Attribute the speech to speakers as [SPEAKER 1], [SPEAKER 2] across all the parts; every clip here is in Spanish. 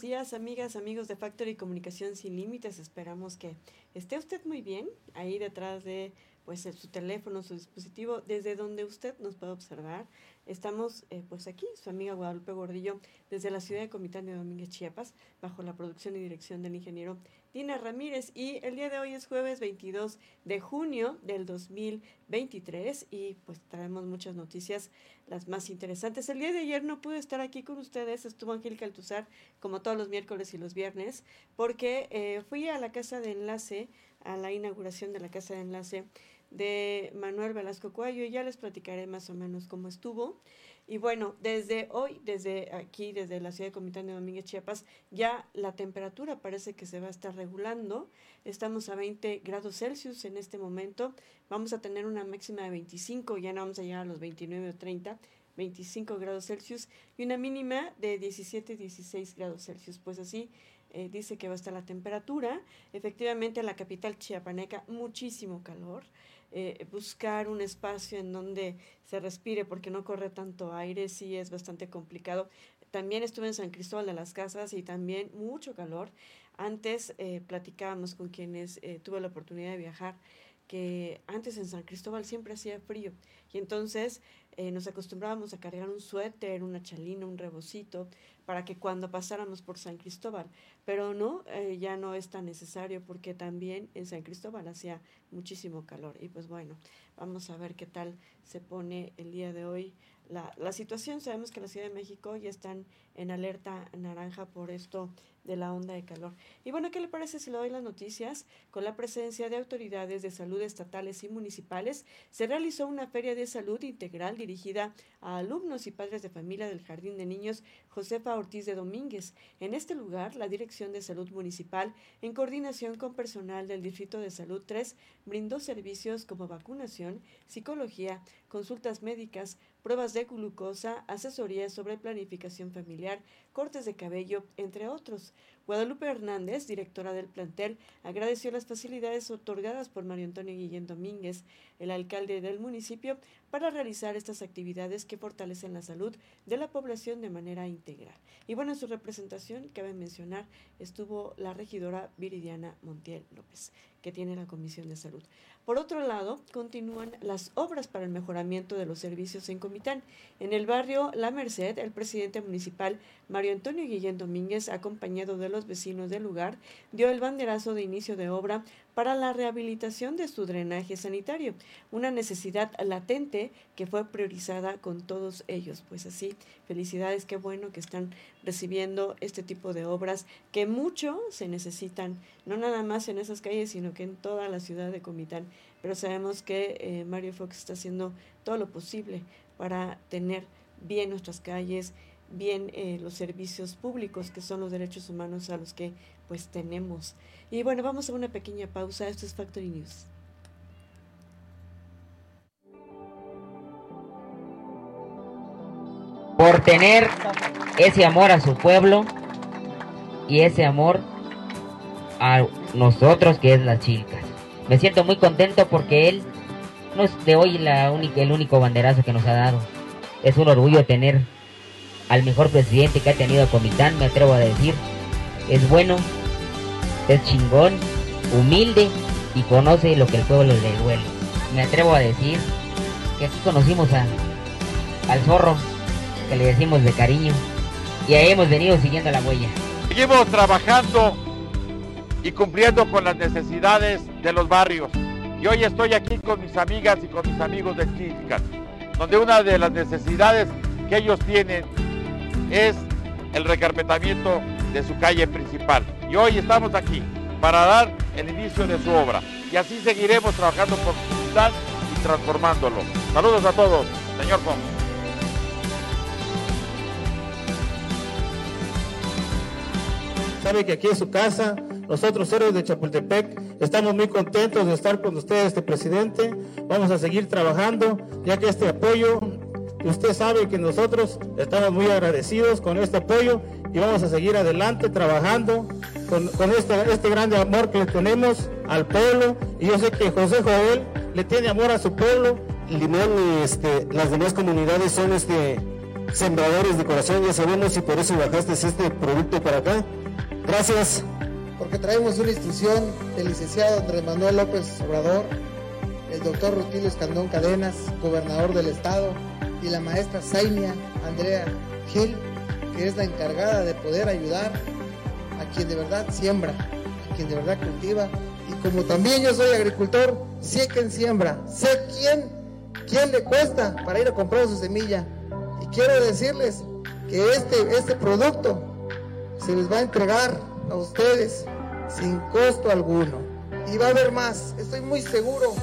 [SPEAKER 1] días, amigas, amigos de Factory Comunicación Sin Límites. Esperamos que esté usted muy bien ahí detrás de pues su teléfono, su dispositivo, desde donde usted nos puede observar. Estamos eh, pues aquí, su amiga Guadalupe Gordillo, desde la ciudad de Comitán de Domínguez, Chiapas, bajo la producción y dirección del ingeniero Dina Ramírez. Y el día de hoy es jueves 22 de junio del 2023 y pues traemos muchas noticias, las más interesantes. El día de ayer no pude estar aquí con ustedes, estuvo Angélica Altuzar como todos los miércoles y los viernes, porque eh, fui a la casa de enlace, a la inauguración de la casa de enlace de Manuel Velasco Cuello y ya les platicaré más o menos cómo estuvo. Y bueno, desde hoy, desde aquí, desde la ciudad de Comitán de Domínguez, Chiapas, ya la temperatura parece que se va a estar regulando. Estamos a 20 grados Celsius en este momento. Vamos a tener una máxima de 25, ya no vamos a llegar a los 29 o 30. 25 grados Celsius y una mínima de 17, 16 grados Celsius. Pues así eh, dice que va a estar la temperatura. Efectivamente, en la capital chiapaneca, muchísimo calor. Eh, buscar un espacio en donde se respire porque no corre tanto aire, sí es bastante complicado. También estuve en San Cristóbal de las Casas y también mucho calor. Antes eh, platicábamos con quienes eh, tuve la oportunidad de viajar que antes en San Cristóbal siempre hacía frío y entonces nos acostumbrábamos a cargar un suéter, una chalina, un rebocito para que cuando pasáramos por San Cristóbal, pero no, eh, ya no es tan necesario porque también en San Cristóbal hacía muchísimo calor. Y pues bueno, vamos a ver qué tal se pone el día de hoy la, la situación. Sabemos que la Ciudad de México ya están en alerta naranja por esto de la onda de calor. Y bueno, ¿qué le parece si le doy las noticias? Con la presencia de autoridades de salud estatales y municipales, se realizó una feria de salud integral dirigida a alumnos y padres de familia del Jardín de Niños Josefa Ortiz de Domínguez. En este lugar, la Dirección de Salud Municipal, en coordinación con personal del Distrito de Salud 3, brindó servicios como vacunación, psicología, consultas médicas, pruebas de glucosa, asesoría sobre planificación familiar, cortes de cabello, entre otros. Guadalupe Hernández, directora del plantel, agradeció las facilidades otorgadas por Mario Antonio Guillén Domínguez, el alcalde del municipio, para realizar estas actividades que fortalecen la salud de la población de manera integral. Y bueno, en su representación, cabe mencionar, estuvo la regidora Viridiana Montiel López, que tiene la Comisión de Salud. Por otro lado, continúan las obras para el mejoramiento de los servicios en Comitán. En el barrio La Merced, el presidente municipal Mario Antonio Guillén Domínguez, acompañado de los vecinos del lugar, dio el banderazo de inicio de obra para la rehabilitación de su drenaje sanitario, una necesidad latente que fue priorizada con todos ellos. Pues así, felicidades, qué bueno que están recibiendo este tipo de obras que mucho se necesitan, no nada más en esas calles, sino que en toda la ciudad de Comitán. Pero sabemos que eh, Mario Fox está haciendo todo lo posible para tener bien nuestras calles, bien eh, los servicios públicos, que son los derechos humanos a los que pues tenemos. Y bueno, vamos a una pequeña pausa. Esto es Factory News.
[SPEAKER 2] Por tener ese amor a su pueblo y ese amor a nosotros que es las chicas. Me siento muy contento porque él no es de hoy la única, el único banderazo que nos ha dado. Es un orgullo tener al mejor presidente que ha tenido Comitán, me atrevo a decir. Es bueno, es chingón, humilde y conoce lo que el pueblo le duele. Me atrevo a decir que aquí conocimos a, al zorro, que le decimos de cariño, y ahí hemos venido siguiendo la huella.
[SPEAKER 3] Seguimos trabajando y cumpliendo con las necesidades de los barrios. Y hoy estoy aquí con mis amigas y con mis amigos de Críticas, donde una de las necesidades que ellos tienen es el recarpetamiento de su calle principal. Y hoy estamos aquí para dar el inicio de su obra. Y así seguiremos trabajando por su ciudad y transformándolo. Saludos a todos, señor Fox.
[SPEAKER 4] Sabe que aquí es su casa. Nosotros, héroes de Chapultepec, estamos muy contentos de estar con ustedes, este presidente. Vamos a seguir trabajando, ya que este apoyo Usted sabe que nosotros estamos muy agradecidos con este apoyo y vamos a seguir adelante trabajando con, este, este grande amor que le tenemos al pueblo. Y yo sé que José Joel le tiene amor a su pueblo.
[SPEAKER 5] Limón y este, las demás comunidades son este, sembradores de corazón, ya sabemos, y por eso bajaste este producto para acá. Gracias.
[SPEAKER 6] Porque traemos una instrucción del licenciado Andrés Manuel López Obrador, el doctor Rutilio Escandón Cadenas, gobernador del estado, y la maestra Zainia Andrea Gil, que es la encargada de poder ayudar a quien de verdad siembra, a quien de verdad cultiva. Y como también yo soy agricultor, sé quién siembra, sé quién, quién le cuesta para ir a comprar su semilla. Y quiero decirles que este, este producto se les va a entregar a ustedes sin costo alguno. Y va a haber más, estoy muy seguro.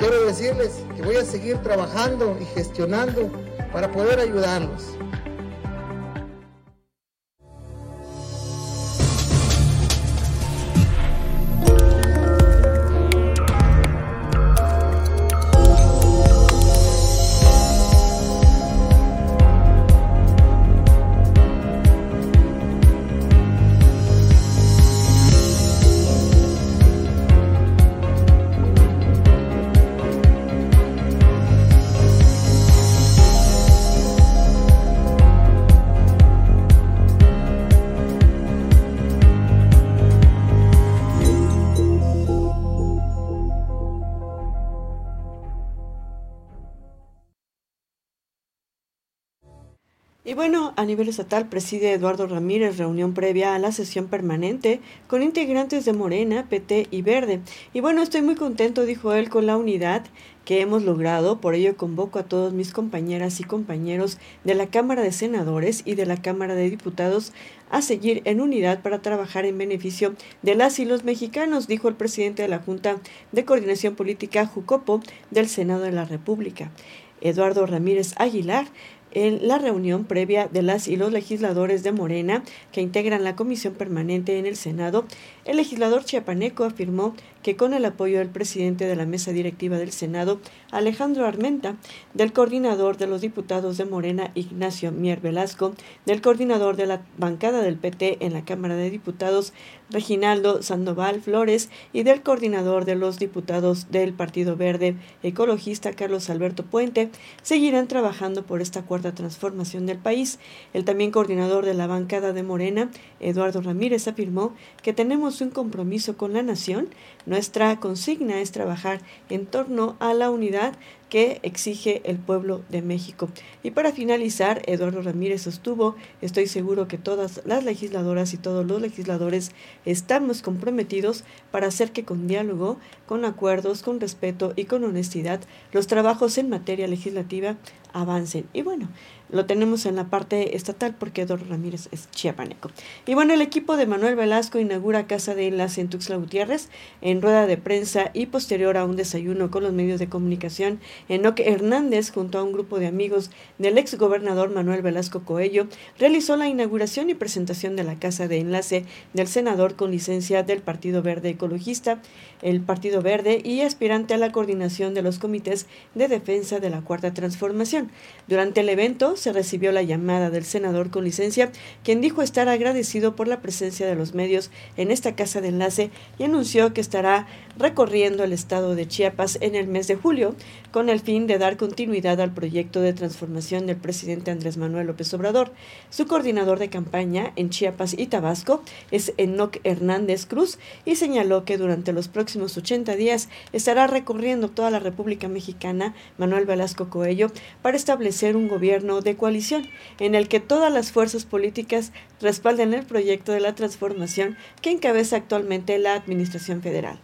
[SPEAKER 6] Quiero decirles que voy a seguir trabajando y gestionando para poder ayudarlos.
[SPEAKER 1] A nivel estatal preside Eduardo Ramírez reunión previa a la sesión permanente con integrantes de Morena, PT y Verde. Y bueno, estoy muy contento, dijo él, con la unidad que hemos logrado. Por ello convoco a todos mis compañeras y compañeros de la Cámara de Senadores y de la Cámara de Diputados a seguir en unidad para trabajar en beneficio de las y los mexicanos, dijo el presidente de la Junta de Coordinación Política Jucopo del Senado de la República. Eduardo Ramírez Aguilar en la reunión previa de las y los legisladores de Morena que integran la comisión permanente en el Senado, el legislador chiapaneco afirmó que con el apoyo del presidente de la mesa directiva del Senado, Alejandro Armenta, del coordinador de los diputados de Morena, Ignacio Mier Velasco, del coordinador de la bancada del PT en la Cámara de Diputados, Reginaldo Sandoval Flores, y del coordinador de los diputados del Partido Verde Ecologista, Carlos Alberto Puente, seguirán trabajando por esta cuarta transformación del país. El también coordinador de la bancada de Morena, Eduardo Ramírez, afirmó que un compromiso con la nación, nuestra consigna es trabajar en torno a la unidad que exige el pueblo de México. Y para finalizar, Eduardo Ramírez sostuvo, estoy seguro que todas las legisladoras y todos los legisladores estamos comprometidos para hacer que con diálogo, con acuerdos, con respeto y con honestidad, los trabajos en materia legislativa avancen. Y bueno, lo tenemos en la parte estatal porque Eduardo Ramírez es chiapaneco. Y bueno, el equipo de Manuel Velasco inaugura Casa de Enlace en Tuxtla Gutiérrez en rueda de prensa y posterior a un desayuno con los medios de comunicación. Enoque Hernández, junto a un grupo de amigos del ex gobernador Manuel Velasco Coello, realizó la inauguración y presentación de la Casa de Enlace del senador con licencia del Partido Verde Ecologista, el Partido Verde y aspirante a la coordinación de los comités de defensa de la Cuarta Transformación. Durante el evento, se recibió la llamada del senador con licencia, quien dijo estar agradecido por la presencia de los medios en esta casa de enlace y anunció que estará recorriendo el estado de Chiapas en el mes de julio con el fin de dar continuidad al proyecto de transformación del presidente Andrés Manuel López Obrador. Su coordinador de campaña en Chiapas y Tabasco es Enoc Hernández Cruz y señaló que durante los próximos 80 días estará recorriendo toda la República Mexicana Manuel Velasco Coello para establecer un gobierno de coalición en el que todas las fuerzas políticas respalden el proyecto de la transformación que encabeza actualmente la Administración Federal.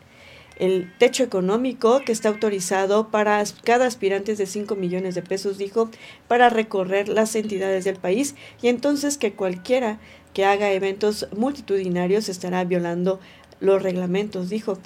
[SPEAKER 1] El techo económico que está autorizado para cada aspirante de 5 millones de pesos, dijo, para recorrer las entidades del país y entonces que cualquiera que haga eventos multitudinarios estará violando los reglamentos, dijo.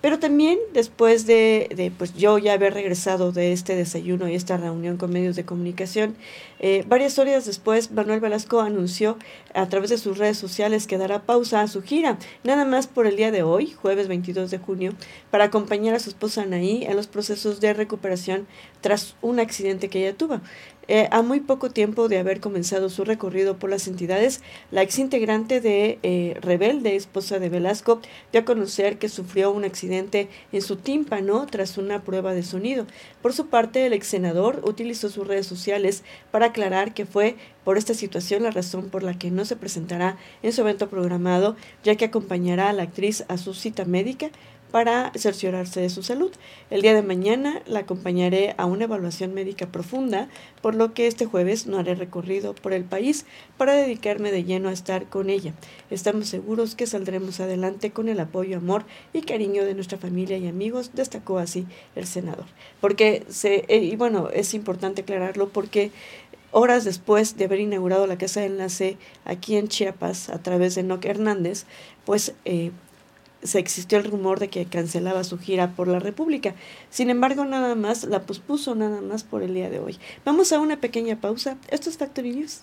[SPEAKER 1] Pero también después de, de, pues yo ya haber regresado de este desayuno y esta reunión con medios de comunicación, eh, varias horas después Manuel Velasco anunció a través de sus redes sociales que dará pausa a su gira, nada más por el día de hoy, jueves 22 de junio, para acompañar a su esposa Anaí en los procesos de recuperación tras un accidente que ella tuvo. Eh, a muy poco tiempo de haber comenzado su recorrido por las entidades, la exintegrante de eh, Rebelde, esposa de Velasco, dio a conocer que sufrió un accidente en su tímpano tras una prueba de sonido. Por su parte, el ex senador utilizó sus redes sociales para aclarar que fue por esta situación la razón por la que no se presentará en su evento programado, ya que acompañará a la actriz a su cita médica para cerciorarse de su salud. El día de mañana la acompañaré a una evaluación médica profunda, por lo que este jueves no haré recorrido por el país para dedicarme de lleno a estar con ella. Estamos seguros que saldremos adelante con el apoyo, amor y cariño de nuestra familia y amigos, destacó así el senador. Porque se, eh, y bueno, es importante aclararlo porque horas después de haber inaugurado la casa de enlace aquí en Chiapas a través de Noc Hernández, pues eh, se existió el rumor de que cancelaba su gira por la República. Sin embargo, nada más la pospuso nada más por el día de hoy. Vamos a una pequeña pausa. Esto es Factory News.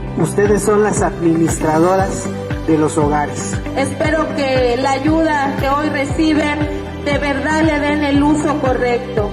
[SPEAKER 5] ustedes son las administradoras de los hogares.
[SPEAKER 7] Espero que la ayuda que hoy reciben de verdad le den el uso correcto.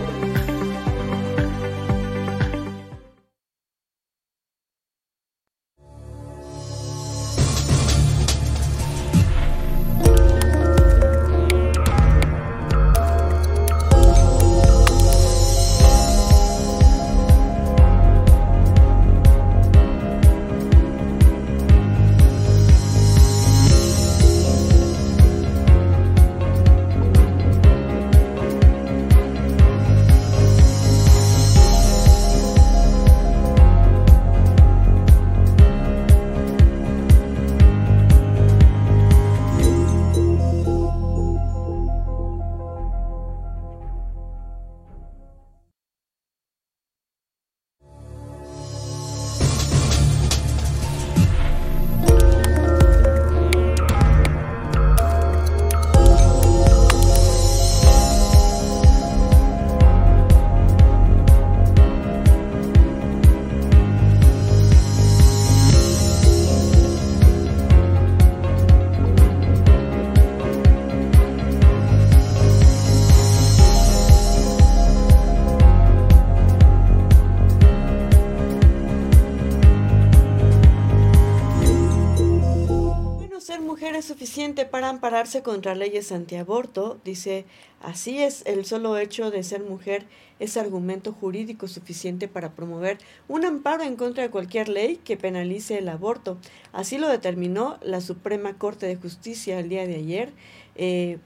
[SPEAKER 1] Para ampararse contra leyes antiaborto, dice, así es, el solo hecho de ser mujer es argumento jurídico suficiente para promover un amparo en contra de cualquier ley que penalice el aborto. Así lo determinó la Suprema Corte de Justicia el día de ayer eh,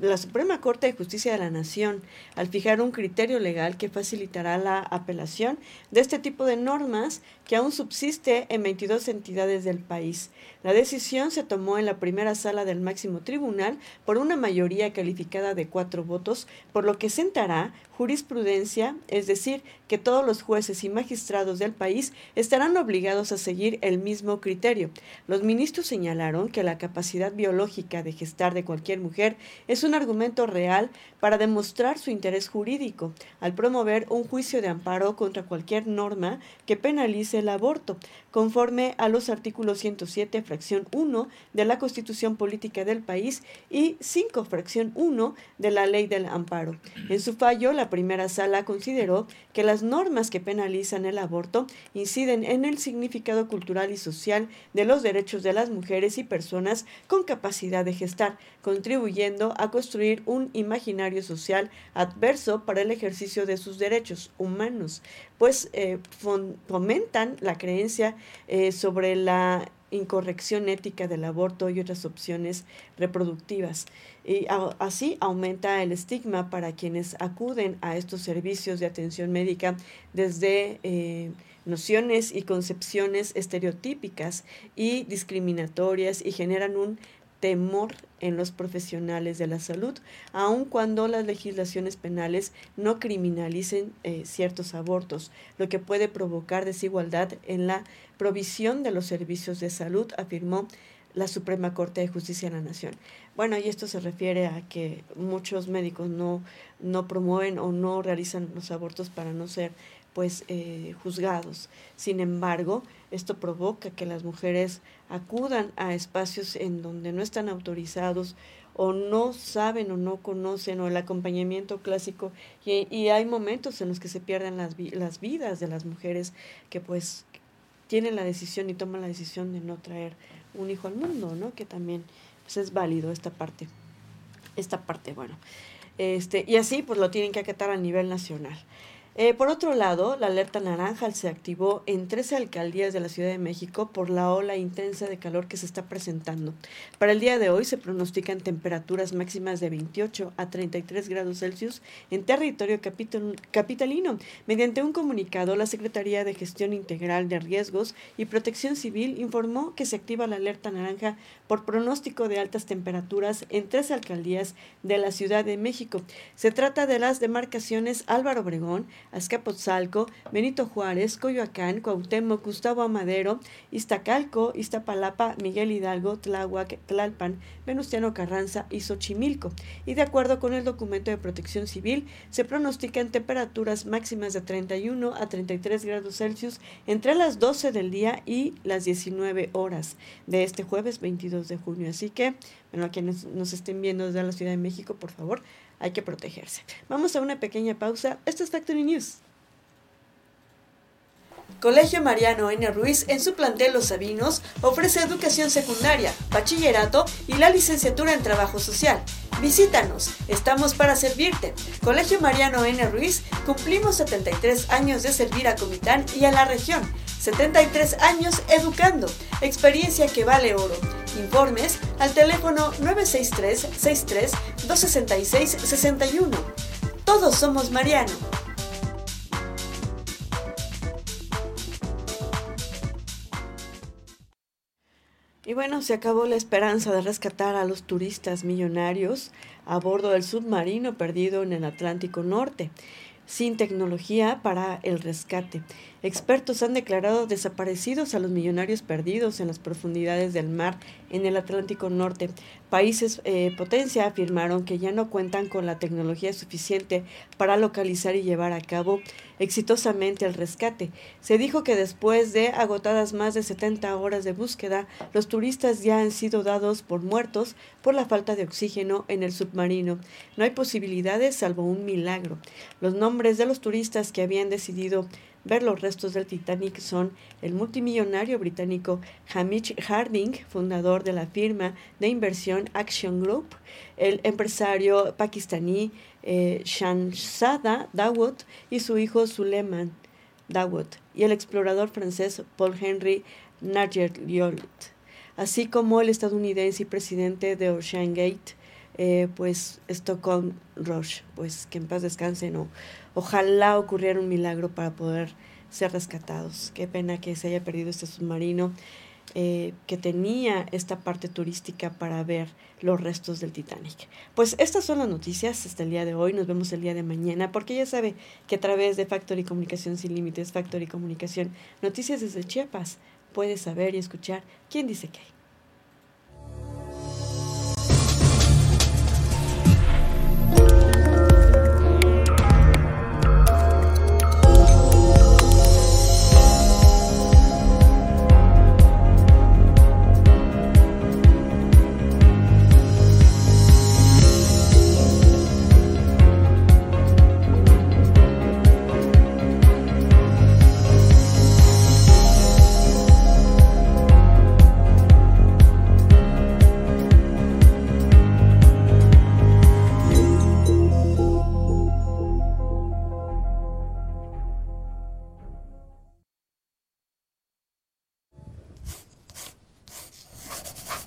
[SPEAKER 1] la Suprema Corte de Justicia de la Nación al fijar un criterio legal que facilitará la apelación de este tipo de normas que aún subsiste en 22 entidades del país. La decisión se tomó en la primera sala del máximo tribunal por una mayoría calificada de cuatro votos, por lo que sentará jurisprudencia es decir, que todos los jueces y magistrados del país estarán obligados a seguir el mismo criterio. Los ministros señalaron que la capacidad biológica de gestar de cualquier mujer es un argumento real para demostrar su interés jurídico al promover un juicio de amparo contra cualquier norma que penalice el aborto, conforme a los artículos 107, fracción 1 de la Constitución Política del país y 5, fracción 1 de la Ley del Amparo. En su fallo, la primera sala consideró que las normas que penalizan el aborto inciden en el significado cultural y social de los derechos de las mujeres y personas con capacidad de gestar, contribuyendo a construir un imaginario social adverso para el ejercicio de sus derechos humanos, pues eh, fomentan la creencia eh, sobre la incorrección ética del aborto y otras opciones reproductivas. Y así aumenta el estigma para quienes acuden a estos servicios de atención médica desde eh, nociones y concepciones estereotípicas y discriminatorias y generan un temor en los profesionales de la salud, aun cuando las legislaciones penales no criminalicen eh, ciertos abortos, lo que puede provocar desigualdad en la provisión de los servicios de salud, afirmó la Suprema Corte de Justicia de la Nación. Bueno, y esto se refiere a que muchos médicos no, no promueven o no realizan los abortos para no ser pues eh, juzgados. Sin embargo, esto provoca que las mujeres acudan a espacios en donde no están autorizados o no saben o no conocen o el acompañamiento clásico y, hay momentos en los que se pierden las, las vidas de las mujeres que pues tienen la decisión y toman la decisión de no traer un hijo al mundo, ¿no? Que también pues, es válido esta parte. Esta parte, bueno. Este, y así pues lo tienen que acatar a nivel nacional. Eh, por otro lado, la alerta naranja se activó en 13 alcaldías de la Ciudad de México por la ola intensa de calor que se está presentando. Para el día de hoy se pronostican temperaturas máximas de 28 a 33 grados Celsius en territorio capitalino. Mediante un comunicado, la Secretaría de Gestión Integral de Riesgos y Protección Civil informó que se activa la alerta naranja por pronóstico de altas temperaturas en tres alcaldías de la Ciudad de México. Se trata de las demarcaciones Álvaro Obregón, Azcapotzalco, Benito Juárez, Coyoacán, Cuauhtémoc, Gustavo Amadero, Iztacalco, Iztapalapa, Miguel Hidalgo, Tláhuac, Tlalpan, Venustiano Carranza y Xochimilco. Y de acuerdo con el documento de protección civil, se pronostican temperaturas máximas de 31 a 33 grados Celsius entre las 12 del día y las 19 horas de este jueves 22 de junio. Así que, bueno, a quienes nos estén viendo desde la Ciudad de México, por favor, hay que protegerse. Vamos a una pequeña pausa. Esto es Factory News. Colegio Mariano N. Ruiz en su plantel Los Sabinos ofrece educación secundaria, bachillerato y la licenciatura en trabajo social. Visítanos, estamos para servirte. Colegio Mariano N. Ruiz, cumplimos 73 años de servir a Comitán y a la región. 73 años educando, experiencia que vale oro. Informes al teléfono 963 63 266 61. Todos somos Mariano. Y bueno, se acabó la esperanza de rescatar a los turistas millonarios a bordo del submarino perdido en el Atlántico Norte, sin tecnología para el rescate. Expertos han declarado desaparecidos a los millonarios perdidos en las profundidades del mar en el Atlántico Norte. Países eh, potencia afirmaron que ya no cuentan con la tecnología suficiente para localizar y llevar a cabo exitosamente el rescate. Se dijo que después de agotadas más de 70 horas de búsqueda, los turistas ya han sido dados por muertos por la falta de oxígeno en el submarino. No hay posibilidades salvo un milagro. Los nombres de los turistas que habían decidido ver los restos del Titanic son el multimillonario británico Hamish Harding, fundador de la firma de inversión Action Group, el empresario pakistaní eh, Shamsada Dawood y su hijo Suleiman Dawood, y el explorador francés Paul Henry Nargeliot, así como el estadounidense y presidente de Ocean Gate, eh, pues Stockholm Rush, pues que en paz descanse, no. Ojalá ocurriera un milagro para poder ser rescatados. Qué pena que se haya perdido este submarino. eh, que tenía esta parte turística para ver los restos del Titanic. Pues estas son las noticias hasta el día de hoy. Nos vemos el día de mañana, porque ya sabe que a través de Factory Comunicación Sin Límites, Factory Comunicación, Noticias desde Chiapas, puede saber y escuchar quién dice qué.